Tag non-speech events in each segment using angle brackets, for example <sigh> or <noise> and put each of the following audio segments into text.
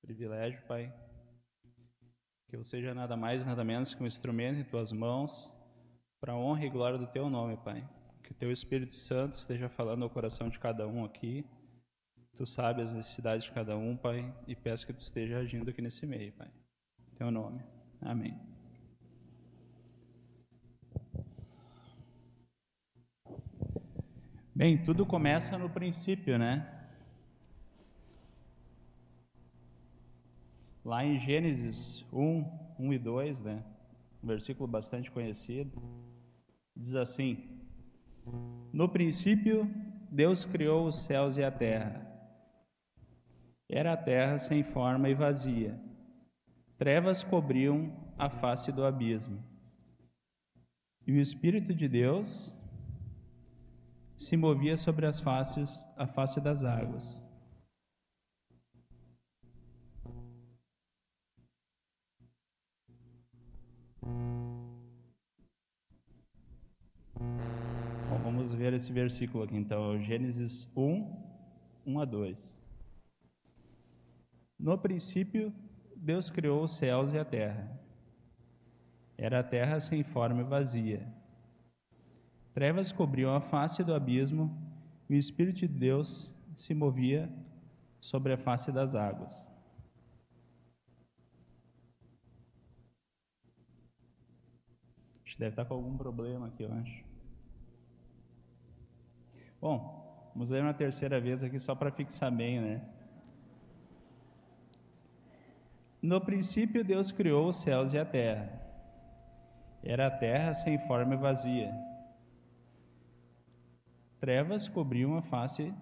privilégio, Pai, que eu seja nada mais, nada menos que um instrumento em tuas mãos para a honra e glória do teu nome, Pai. Que o teu Espírito Santo esteja falando ao coração de cada um aqui. Tu sabes as necessidades de cada um, Pai, e peço que tu esteja agindo aqui nesse meio, Pai. Teu nome. Amém. Bem, tudo começa no princípio, né? Lá em Gênesis 1, 1 e 2, né? Um versículo bastante conhecido. Diz assim: No princípio, Deus criou os céus e a terra. Era a terra sem forma e vazia. Trevas cobriam a face do abismo. E o Espírito de Deus se movia sobre as faces, a face das águas. Esse versículo aqui então, Gênesis 1, 1 a 2. No princípio, Deus criou os céus e a terra. Era a terra sem forma e vazia Trevas cobriam a face do abismo e o Espírito de Deus se movia sobre a face das águas. Acho que deve estar com algum problema aqui, eu acho. Bom, vamos ler uma terceira vez aqui só para fixar bem, né? No princípio, Deus criou os céus e a terra. Era a terra sem forma e vazia Trevas cobriam a face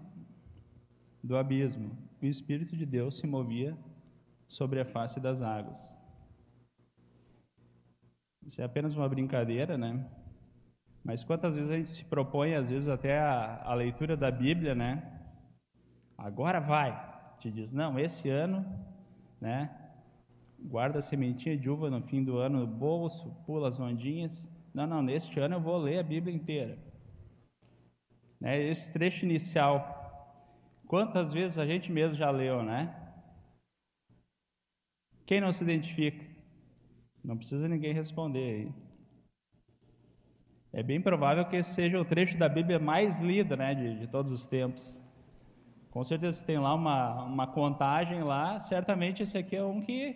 do abismo. O Espírito de Deus se movia sobre a face das águas. Isso é apenas uma brincadeira, né? Mas quantas vezes a gente se propõe, às vezes até a, a leitura da Bíblia, né? Agora vai. Te diz, não, esse ano, né? Guarda a sementinha de uva no fim do ano no bolso, pula as ondinhas. Não, não, neste ano eu vou ler a Bíblia inteira. Né? Esse trecho inicial, quantas vezes a gente mesmo já leu, né? Quem não se identifica? Não precisa ninguém responder aí. É bem provável que esse seja o trecho da Bíblia mais lido, né, de, de todos os tempos. Com certeza tem lá uma, uma contagem lá, certamente esse aqui é um que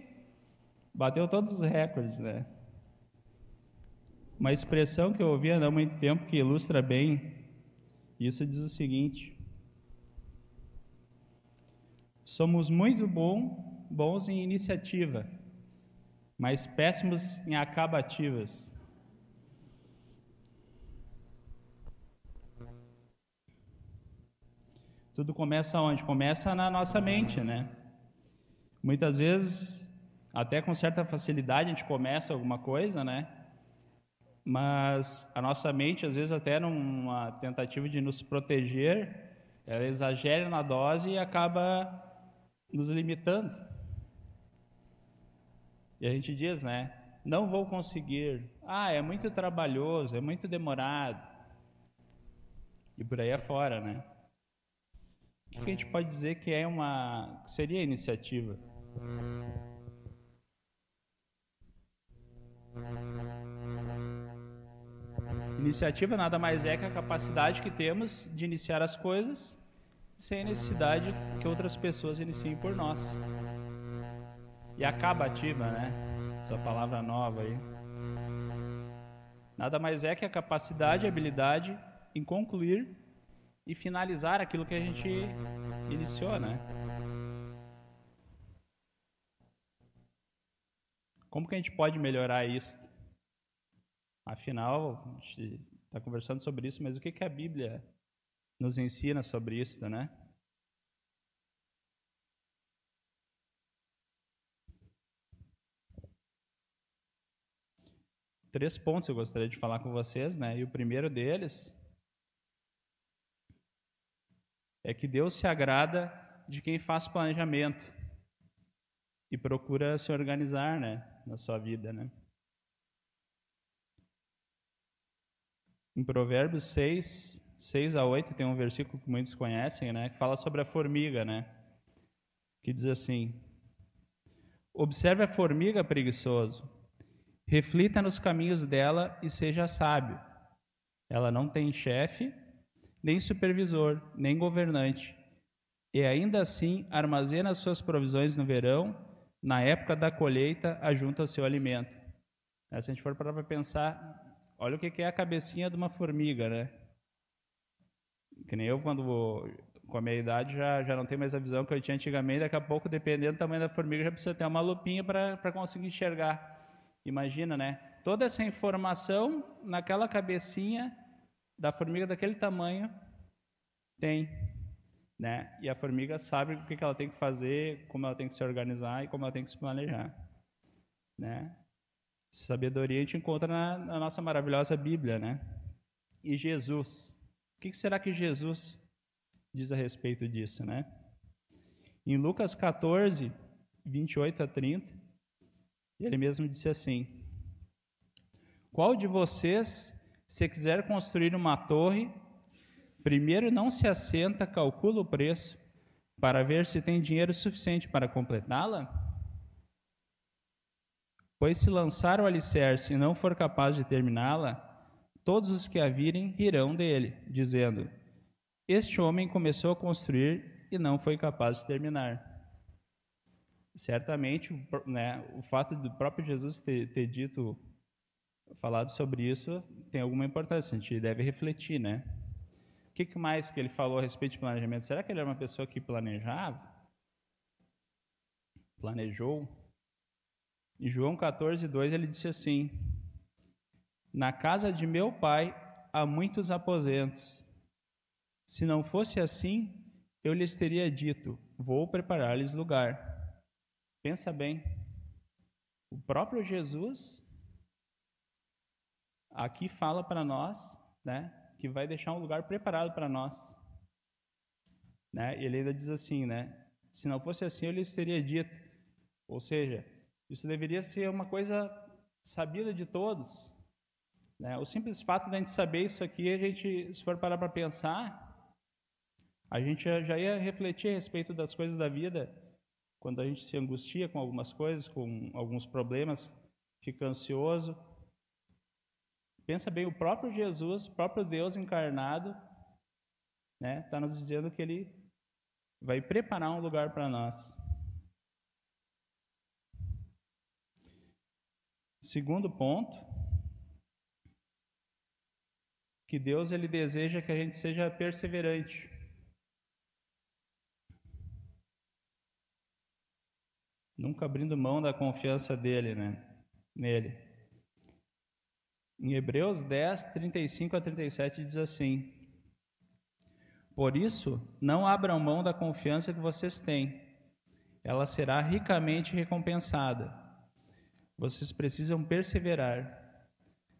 bateu todos os recordes, né? Uma expressão que eu ouvi há muito tempo que ilustra bem isso diz o seguinte: Somos muito bom, bons em iniciativa, mas péssimos em acabativas. Tudo começa onde? Começa na nossa mente, né? Muitas vezes, até com certa facilidade, a gente começa alguma coisa, né? mas a nossa mente, às vezes, até numa tentativa de nos proteger, ela exagera na dose e acaba nos limitando. E a gente diz, né? Não vou conseguir. Ah, é muito trabalhoso, é muito demorado. E por aí afora, né? O que a gente pode dizer que é uma seria iniciativa? Iniciativa nada mais é que a capacidade que temos de iniciar as coisas sem necessidade que outras pessoas iniciem por nós. E acabativa, né? Essa palavra nova aí. Nada mais é que a capacidade e habilidade em concluir e finalizar aquilo que a gente iniciou, né? Como que a gente pode melhorar isso? Afinal, a gente está conversando sobre isso, mas o que, que a Bíblia nos ensina sobre isso, né? Três pontos eu gostaria de falar com vocês, né? E o primeiro deles é que Deus se agrada de quem faz planejamento e procura se organizar, né, na sua vida, né? Em Provérbios 6, 6 a 8, tem um versículo que muitos conhecem, né? Que fala sobre a formiga, né? Que diz assim: Observe a formiga preguiçoso. Reflita nos caminhos dela e seja sábio. Ela não tem chefe, nem supervisor, nem governante. E ainda assim armazena suas provisões no verão, na época da colheita, ajunta o seu alimento. Se a gente for parar para pensar, olha o que é a cabecinha de uma formiga, né? Que nem eu, quando vou, com a minha idade, já, já não tenho mais a visão que eu tinha antigamente. Daqui a pouco, dependendo do tamanho da formiga, já precisa ter uma lupinha para conseguir enxergar. Imagina, né? Toda essa informação naquela cabecinha da formiga daquele tamanho tem, né? E a formiga sabe o que ela tem que fazer, como ela tem que se organizar e como ela tem que se planejar, né? Sabedoria a gente encontra na, na nossa maravilhosa Bíblia, né? E Jesus, o que será que Jesus diz a respeito disso, né? Em Lucas 14, 28 a 30, ele mesmo disse assim: Qual de vocês, se quiser construir uma torre, primeiro não se assenta, calcula o preço, para ver se tem dinheiro suficiente para completá-la? Pois se lançar o alicerce e não for capaz de terminá-la, todos os que a virem rirão dele, dizendo: Este homem começou a construir e não foi capaz de terminar certamente né, o fato do próprio Jesus ter, ter, dito, falado sobre isso, tem alguma importância, a gente deve refletir, né? O que mais que ele falou a respeito de planejamento? Será que ele era uma pessoa que planejava? Planejou? Em João 14, 2, ele disse assim: Na casa de meu pai há muitos aposentos. Se não fosse assim, eu lhes teria dito: Vou preparar-lhes lugar. Pensa bem, o próprio Jesus aqui fala para nós, né, que vai deixar um lugar preparado para nós. Né? Ele ainda diz assim, né, se não fosse assim, eu lhes teria dito. Ou seja, isso deveria ser uma coisa sabida de todos. Né? O simples fato de a gente saber isso aqui, a gente, se for parar para pensar, a gente já ia refletir a respeito das coisas da vida quando a gente se angustia com algumas coisas, com alguns problemas, fica ansioso. Pensa bem, o próprio Jesus, o próprio Deus encarnado, né, está nos dizendo que Ele vai preparar um lugar para nós. Segundo ponto, que Deus ele deseja que a gente seja perseverante. nunca abrindo mão da confiança dele, né? Nele. Em Hebreus 10, 35 a 37 diz assim: Por isso, não abram mão da confiança que vocês têm, ela será ricamente recompensada. Vocês precisam perseverar,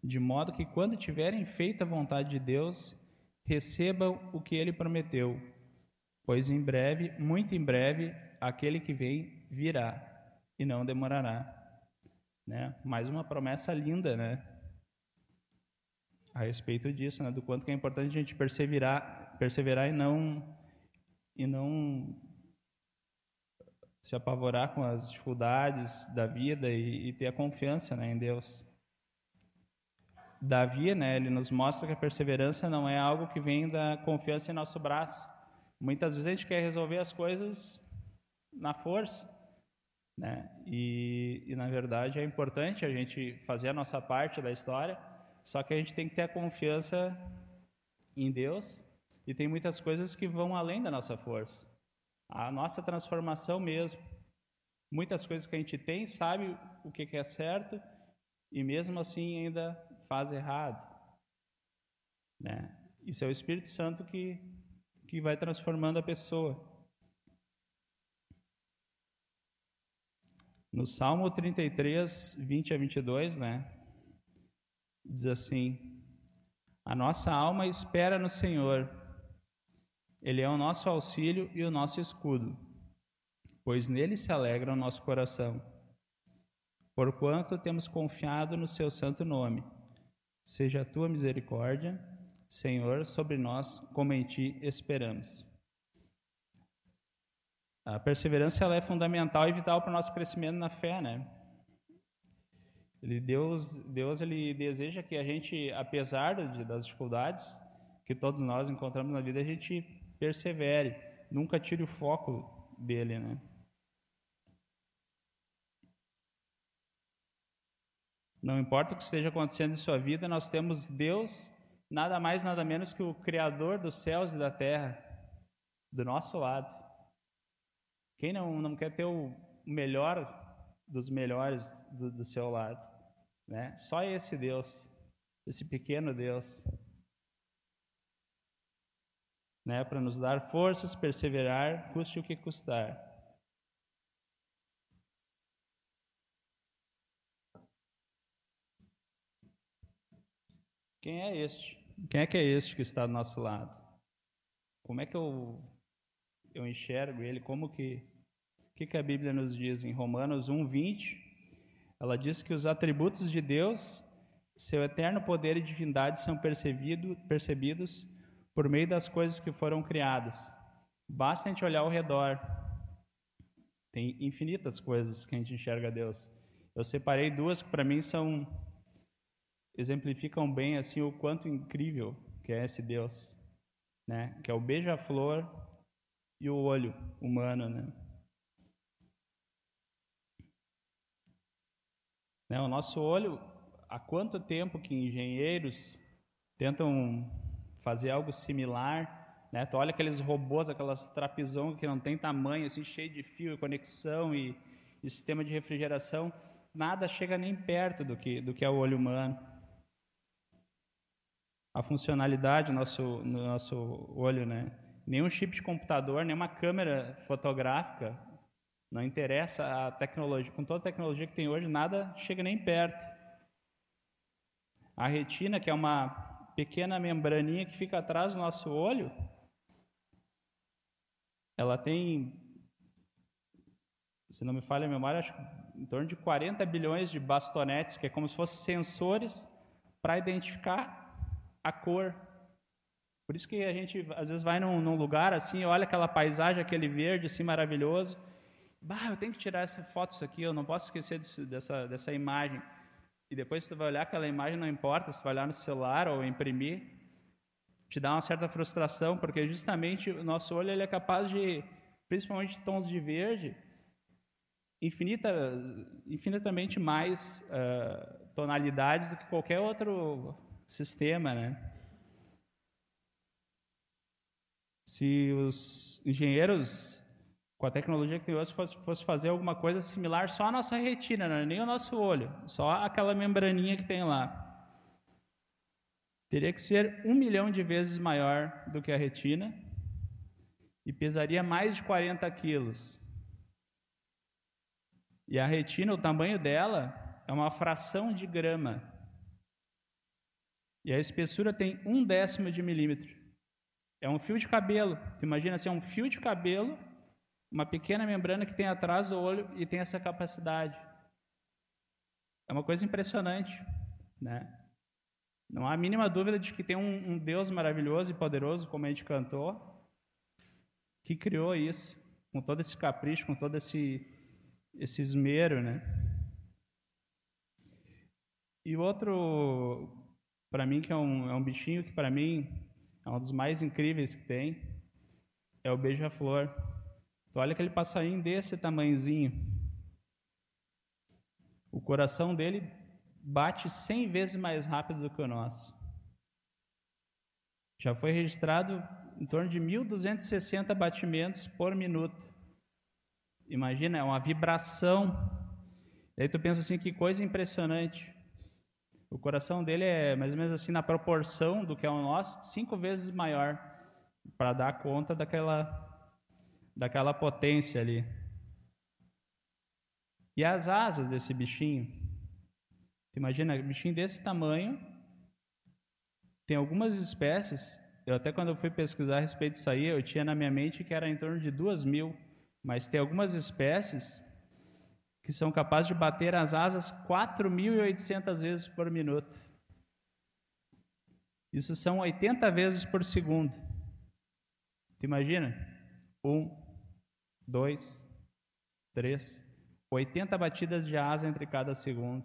de modo que, quando tiverem feito a vontade de Deus, recebam o que ele prometeu, pois em breve, muito em breve, aquele que vem virá e não demorará. Né? Mais uma promessa linda, né? A respeito disso, né? Do quanto é importante a gente perseverar, perseverar e não e não se apavorar com as dificuldades da vida e, e ter a confiança né, em Deus. Davi, né, ele nos mostra que a perseverança não é algo que vem da confiança em nosso braço. Muitas vezes a gente quer resolver as coisas na força, né? E, e, na verdade, é importante a gente fazer a nossa parte da história, só que a gente tem que ter a confiança em Deus e tem muitas coisas que vão além da nossa força. A nossa transformação mesmo. Muitas coisas que a gente tem, sabe o que é certo e mesmo assim ainda faz errado. Né? Isso é o Espírito Santo que, que vai transformando a pessoa. No Salmo 33, 20 a 22, né? Diz assim: A nossa alma espera no Senhor, Ele é o nosso auxílio e o nosso escudo, pois nele se alegra o nosso coração. Porquanto temos confiado no Seu santo nome, seja a tua misericórdia, Senhor, sobre nós, como em ti esperamos. a perseverança ela é fundamental e vital para o nosso crescimento na fé, né? Ele, Deus, Deus ele deseja que a gente, apesar de, das dificuldades que todos nós encontramos na vida, a gente persevere, nunca tire o foco dele, né? Não importa o que esteja acontecendo em sua vida, nós temos Deus, nada mais, nada menos que o Criador dos céus e da terra, do nosso lado. Quem não, não quer ter o melhor dos melhores do, do seu lado? Né? Só esse Deus, esse pequeno Deus, né? para nos dar forças, perseverar, custe o que custar. Quem é este? Quem é que é este que está do nosso lado? Como é que eu, eu enxergo ele? Como que, que, que a Bíblia nos diz em Romanos 1, 20? Ela diz que os atributos de Deus, seu eterno poder e divindade são percebido, percebidos por meio das coisas que foram criadas. Basta a gente olhar ao redor. Tem infinitas coisas que a gente enxerga Deus. Eu separei duas que para mim são exemplificam bem assim o quanto incrível que é esse Deus, né? Que é o beija-flor e o olho humano, né? Né? O nosso olho, há quanto tempo que engenheiros tentam fazer algo similar, né? Tu olha aqueles robôs, aquelas trapizões que não tem tamanho, assim, cheio de fio e conexão e, e sistema de refrigeração, nada chega nem perto do que, do que é o olho humano. A funcionalidade do nosso, no nosso olho, né? Nenhum chip de computador, nenhuma câmera fotográfica não interessa a tecnologia, com toda a tecnologia que tem hoje, nada chega nem perto. A retina, que é uma pequena membraninha que fica atrás do nosso olho, ela tem, se não me falha a memória, acho que em torno de 40 bilhões de bastonetes, que é como se fossem sensores para identificar a cor. Por isso que a gente às vezes vai num, num lugar assim, olha aquela paisagem, aquele verde assim maravilhoso, Bah, eu tenho que tirar essa foto, isso aqui, eu não posso esquecer disso, dessa, dessa imagem. E depois tu vai olhar aquela imagem, não importa se tu vai olhar no celular ou imprimir, te dá uma certa frustração, porque justamente o nosso olho ele é capaz de, principalmente tons de verde, infinita, infinitamente mais uh, tonalidades do que qualquer outro sistema, né? Se os engenheiros com a tecnologia que tem hoje, fosse, fosse fazer alguma coisa similar só a nossa retina, não é nem o nosso olho, só aquela membraninha que tem lá. Teria que ser um milhão de vezes maior do que a retina e pesaria mais de 40 quilos. E a retina, o tamanho dela é uma fração de grama. E a espessura tem um décimo de milímetro. É um fio de cabelo. Imagina se é um fio de cabelo uma pequena membrana que tem atrás do olho e tem essa capacidade. É uma coisa impressionante, né? Não há a mínima dúvida de que tem um, um Deus maravilhoso e poderoso, como a gente cantou, que criou isso, com todo esse capricho, com todo esse, esse esmero, né? E outro, para mim, que é um, é um bichinho que para mim é um dos mais incríveis que tem, é o beija-flor. Olha aquele passarinho desse tamanhozinho. O coração dele bate 100 vezes mais rápido do que o nosso. Já foi registrado em torno de 1.260 batimentos por minuto. Imagina, é uma vibração. E aí tu pensa assim, que coisa impressionante. O coração dele é mais ou menos assim na proporção do que é o nosso, cinco vezes maior para dar conta daquela daquela potência ali. E as asas desse bichinho, tu imagina, bichinho desse tamanho, tem algumas espécies, eu até quando eu fui pesquisar a respeito disso aí, eu tinha na minha mente que era em torno de duas mil, mas tem algumas espécies que são capazes de bater as asas 4.800 vezes por minuto. Isso são 80 vezes por segundo. Tu imagina? Um, dois, três, 80 batidas de asa entre cada segundo.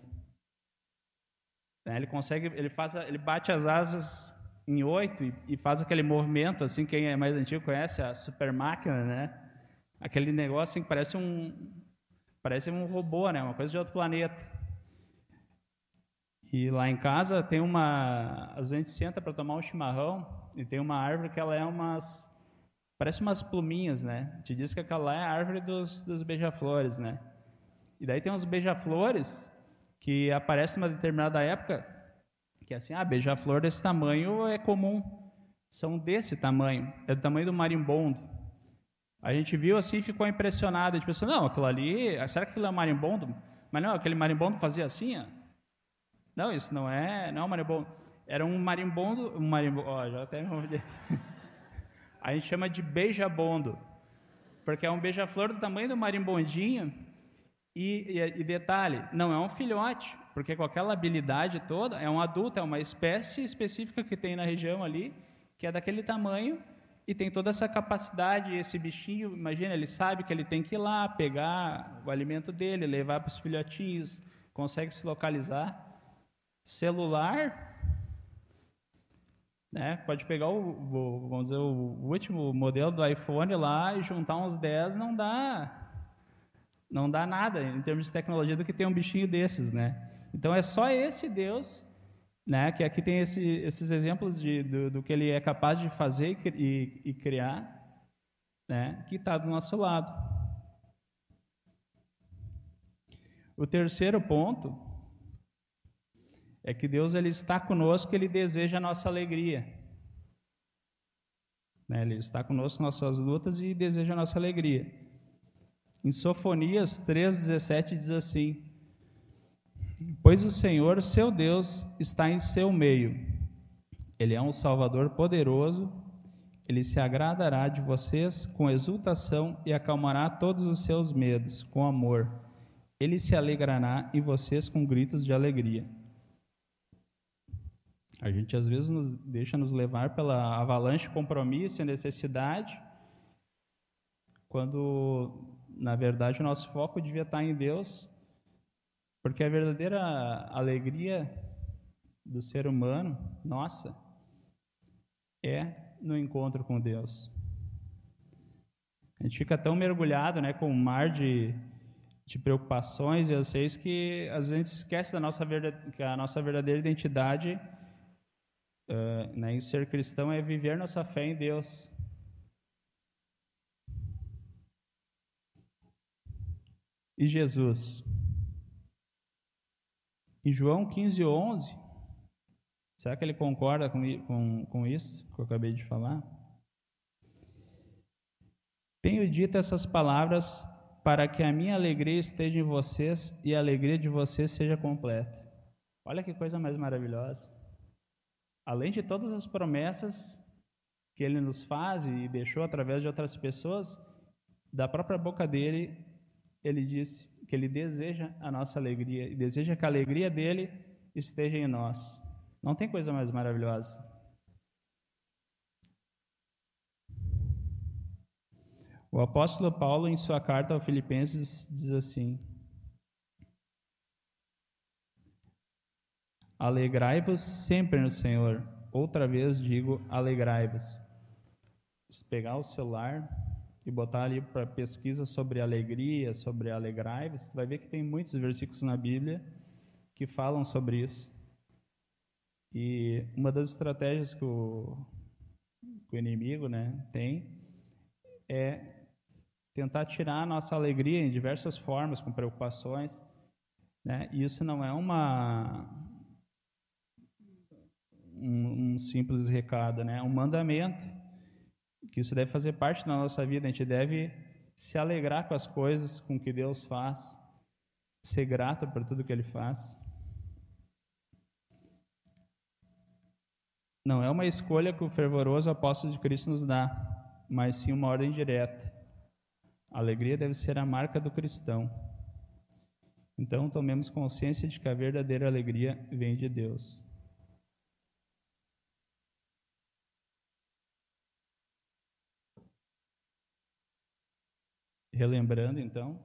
Né, ele consegue, ele faz, ele bate as asas em oito e, e, faz aquele movimento assim. Quem é mais antigo conhece a super máquina, né? Aquele negócio assim, que parece um parece um robô, né? Uma coisa de outro planeta. E lá em casa tem uma, a gente senta para tomar um chimarrão e tem uma árvore que ela é umas parece umas pluminhas, né? Te diz que aquela é a árvore dos, dos beija-flores, né? E daí tem uns beija-flores que aparecem numa determinada época que é assim, ah, beija-flor desse tamanho é comum. São desse tamanho, é do tamanho do marimbondo. A gente viu assim e ficou impressionado. A gente pensou, não, aquilo ali, será que aquilo é marimbondo? Mas não, aquele marimbondo fazia assim, ó. Não, isso não é, não é um marimbondo. Era um marimbondo, um marimbondo, ó, já até me <laughs> A gente chama de beijabondo, porque é um beija-flor do tamanho do marimbondinho. E, e, e detalhe, não é um filhote, porque com aquela habilidade toda, é um adulto, é uma espécie específica que tem na região ali, que é daquele tamanho e tem toda essa capacidade. Esse bichinho, imagina, ele sabe que ele tem que ir lá pegar o alimento dele, levar para os filhotinhos, consegue se localizar. Celular, né? Pode pegar o, o, vamos dizer, o último modelo do iPhone lá e juntar uns 10, não dá não dá nada em termos de tecnologia do que ter um bichinho desses, né? Então é só esse Deus, né, que aqui tem esse, esses exemplos de, do, do, que ele é capaz de fazer e, e criar, né, que está do nosso lado. O terceiro ponto é que Deus ele está conosco, ele deseja a nossa alegria. Né, ele está conosco nas nossas lutas e deseja a nossa alegria. Em Sofonias 3,17 diz assim: Pois o Senhor, seu Deus, está em seu meio. Ele é um Salvador poderoso. Ele se agradará de vocês com exultação e acalmará todos os seus medos com amor. Ele se alegrará em vocês com gritos de alegria. A gente às vezes nos deixa nos levar pela avalanche de compromisso e necessidade, quando na verdade o nosso foco devia estar em Deus porque a verdadeira alegria do ser humano, nossa, é no encontro com Deus. A gente fica tão mergulhado né, com um mar de, de preocupações e anseios que às vezes esquece da nossa que a nossa verdadeira identidade uh, né, ser cristão é viver nossa fé em Deus. E Jesus? Em João 15, 11, será que ele concorda com, com, com isso que eu acabei de falar? Tenho dito essas palavras para que a minha alegria esteja em vocês e a alegria de vocês seja completa. Olha que coisa mais maravilhosa. Além de todas as promessas que ele nos faz e deixou através de outras pessoas, da própria boca dele, ele disse que ele deseja a nossa alegria e deseja que a alegria dele esteja em nós. Não tem coisa mais maravilhosa. O apóstolo Paulo, em sua carta aos Filipenses, diz assim: Alegrai-vos sempre no Senhor. Outra vez digo, alegrai-vos. Se pegar o celular, e botar ali para pesquisa sobre alegria, sobre alegrai-vos, vai ver que tem muitos versículos na Bíblia que falam sobre isso. E uma das estratégias que o, que o inimigo né, tem é tentar tirar a nossa alegria em diversas formas, com preocupações. Né? E isso não é uma um, um simples recado, né? um mandamento que isso deve fazer parte da nossa vida, a gente deve se alegrar com as coisas, com o que Deus faz, ser grato por tudo que Ele faz. Não é uma escolha que o fervoroso apóstolo de Cristo nos dá, mas sim uma ordem direta. A alegria deve ser a marca do cristão. Então, tomemos consciência de que a verdadeira alegria vem de Deus. Relembrando então.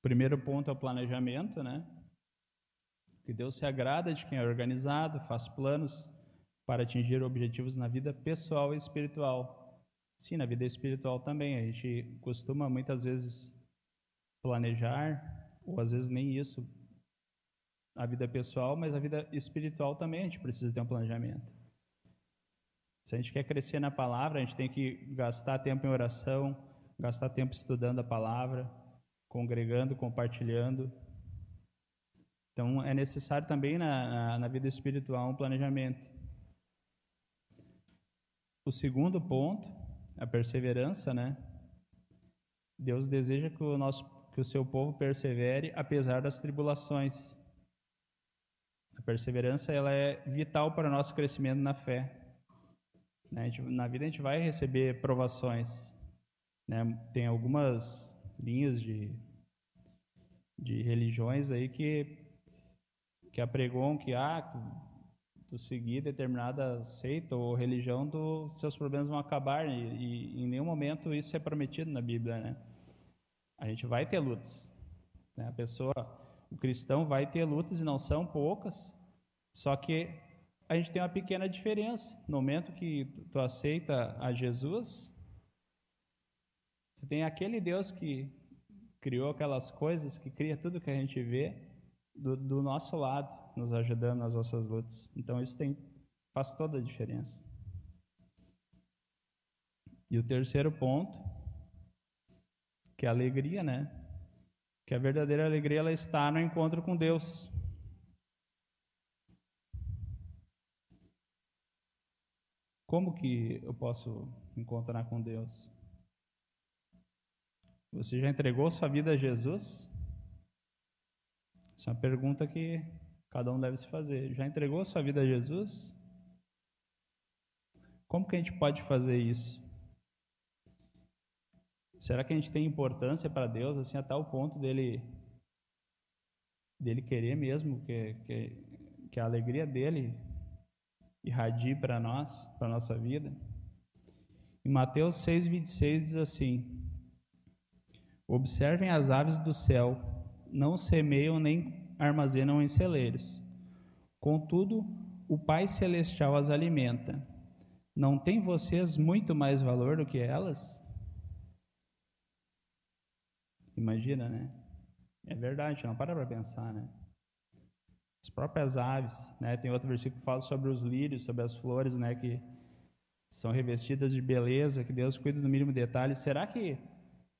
Primeiro ponto é o planejamento, né? Que Deus se agrada de quem é organizado, faz planos para atingir objetivos na vida pessoal e espiritual. Sim, na vida espiritual também. A gente costuma muitas vezes planejar, ou às vezes nem isso, a vida pessoal, mas a vida espiritual também a gente precisa ter um planejamento. Se a gente quer crescer na palavra, a gente tem que gastar tempo em oração, gastar tempo estudando a palavra, congregando, compartilhando. Então, é necessário também na, na, na vida espiritual um planejamento. O segundo ponto, a perseverança, né? Deus deseja que o nosso que o seu povo persevere apesar das tribulações. A perseverança ela é vital para o nosso crescimento na fé. Né? Na vida a gente vai receber provações. Né? Tem algumas linhas de, de religiões aí que, que apregoam que ah, tu seguir determinada seita ou religião, tu, seus problemas vão acabar e, e, em nenhum momento isso é prometido na Bíblia, né? A gente vai ter lutas, né? A pessoa, o cristão vai ter lutas e não são poucas, só que a gente tem uma pequena diferença. No momento que tu aceita a Jesus, tu tem aquele Deus que criou aquelas coisas, que cria tudo que a gente vê do, do nosso lado nos ajudando nas nossas lutas. Então isso tem, faz toda a diferença. E o terceiro ponto, que é a alegria, né? Que a verdadeira alegria ela está no encontro com Deus. Como que eu posso encontrar com Deus? Você já entregou sua vida a Jesus? Essa é uma pergunta que Cada um deve se fazer. Já entregou sua vida a Jesus? Como que a gente pode fazer isso? Será que a gente tem importância para Deus assim a tal ponto dele dele querer mesmo que, que, que a alegria dele irradie para nós, para nossa vida? Em Mateus 6:26 diz assim: Observem as aves do céu, não semeiam nem armazenam em celeiros. Contudo, o Pai Celestial as alimenta. Não tem vocês muito mais valor do que elas? Imagina, né? É verdade, não para para pensar, né? As próprias aves, né? Tem outro versículo que fala sobre os lírios, sobre as flores, né? Que são revestidas de beleza, que Deus cuida do mínimo detalhe. Será que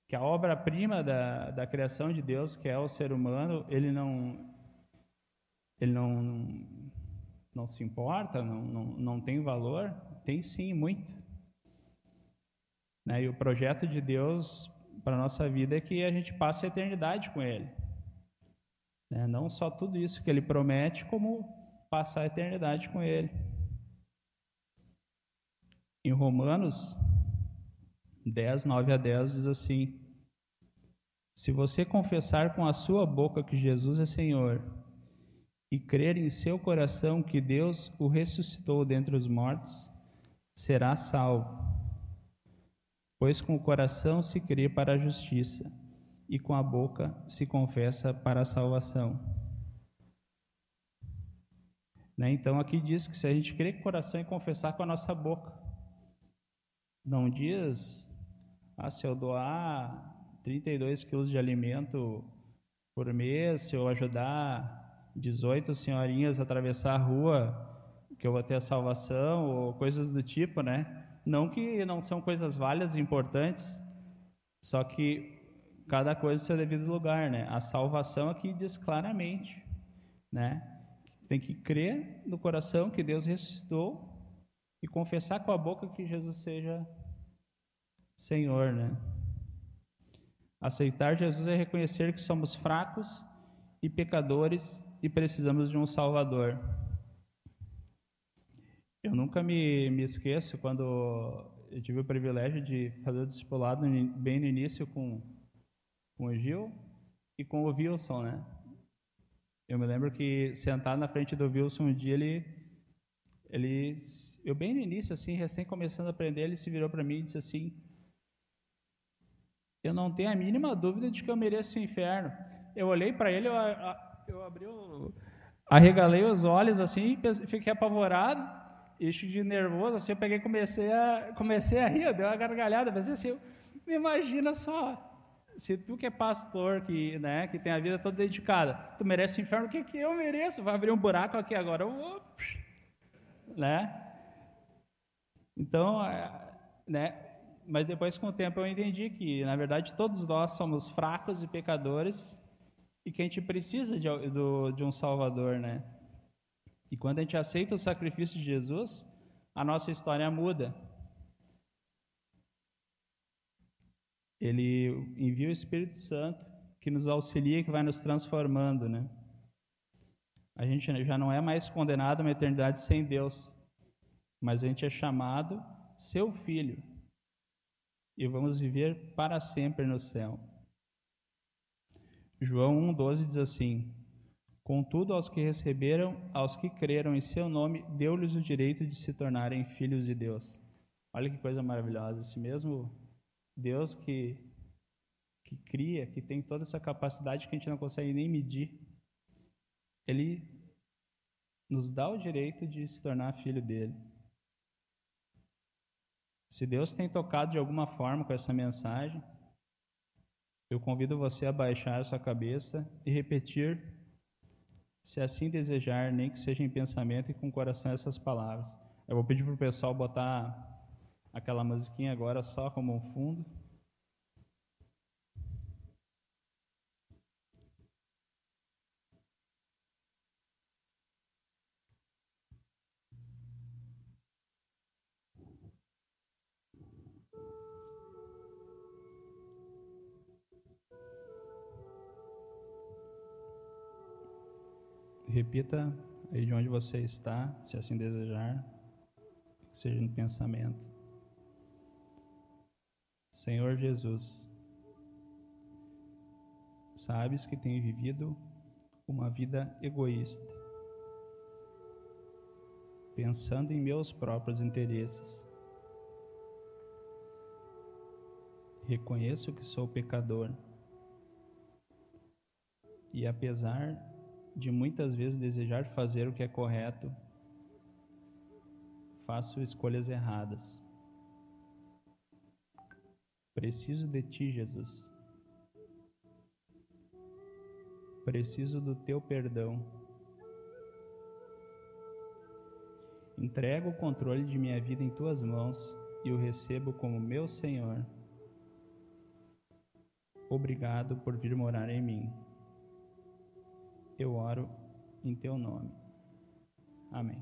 que a obra-prima da, da criação de Deus, que é o ser humano, ele não ele não não se importa, não, não, não tem valor? Tem sim, muito. Né? E o projeto de Deus para a nossa vida é que a gente passe a eternidade com Ele. Né? Não só tudo isso que Ele promete, como passar a eternidade com Ele. Em Romanos 10, 9 a 10 diz assim: Se você confessar com a sua boca que Jesus é Senhor e crer em seu coração que Deus o ressuscitou dentre os mortos, será salvo. Pois com o coração se crê para a justiça e com a boca se confessa para a salvação. Né? Então aqui diz que se a gente crer com o coração e confessar com a nossa boca, não diz, ah, se eu doar 32 quilos de alimento por mês, se eu ajudar 18 senhorinhas atravessar a rua, que eu vou ter a salvação, ou coisas do tipo, né? Não que não são coisas válidas e importantes, só que cada coisa no seu devido lugar, né? A salvação aqui diz claramente, né? Tem que crer no coração que Deus ressuscitou e confessar com a boca que Jesus seja Senhor, né? Aceitar Jesus é reconhecer que somos fracos e pecadores e precisamos de um Salvador. Eu nunca me, me esqueço quando eu tive o privilégio de fazer o discipulado bem no início com, com o Gil e com o Wilson, né? Eu me lembro que sentado na frente do Wilson um dia ele ele eu bem no início assim, recém começando a aprender, ele se virou para mim e disse assim: Eu não tenho a mínima dúvida de que eu mereço o inferno. Eu olhei para ele, eu, eu abri o arregalei os olhos assim, fiquei apavorado, e de nervoso assim, eu peguei comecei a comecei a rir, deu uma gargalhada, pensei assim, imagina só, se tu que é pastor, que, né, que tem a vida toda dedicada, tu merece o inferno, o que, que eu mereço? Vai abrir um buraco aqui agora, eu vou, né? Então, é, né? Mas depois, com o tempo, eu entendi que, na verdade, todos nós somos fracos e pecadores e que a gente precisa de, do, de um Salvador, né? E quando a gente aceita o sacrifício de Jesus, a nossa história muda. Ele envia o Espírito Santo que nos auxilia, que vai nos transformando, né? A gente já não é mais condenado a uma eternidade sem Deus, mas a gente é chamado seu filho e vamos viver para sempre no céu. João 1,12 diz assim: Contudo, aos que receberam, aos que creram em seu nome, deu-lhes o direito de se tornarem filhos de Deus. Olha que coisa maravilhosa, esse mesmo Deus que, que cria, que tem toda essa capacidade que a gente não consegue nem medir, Ele nos dá o direito de se tornar filho dele. Se Deus tem tocado de alguma forma com essa mensagem, eu convido você a baixar a sua cabeça e repetir, se assim desejar, nem que seja em pensamento e com coração, essas palavras. Eu vou pedir para o pessoal botar aquela musiquinha agora só como um fundo. Repita aí de onde você está, se assim desejar, seja no pensamento. Senhor Jesus, sabes que tenho vivido uma vida egoísta, pensando em meus próprios interesses. Reconheço que sou pecador e, apesar de muitas vezes desejar fazer o que é correto, faço escolhas erradas. Preciso de ti, Jesus. Preciso do teu perdão. Entrego o controle de minha vida em tuas mãos e o recebo como meu Senhor. Obrigado por vir morar em mim. Eu oro em teu nome. Amém.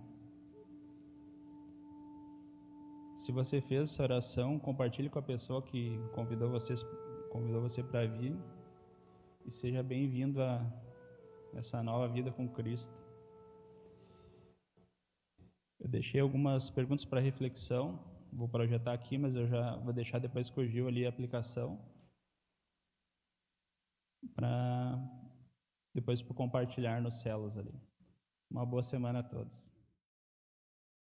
Se você fez essa oração, compartilhe com a pessoa que convidou, vocês, convidou você para vir e seja bem-vindo a essa nova vida com Cristo. Eu deixei algumas perguntas para reflexão, vou projetar aqui, mas eu já vou deixar depois com o Gil ali a aplicação para depois para compartilhar nos celos ali. Uma boa semana a todos.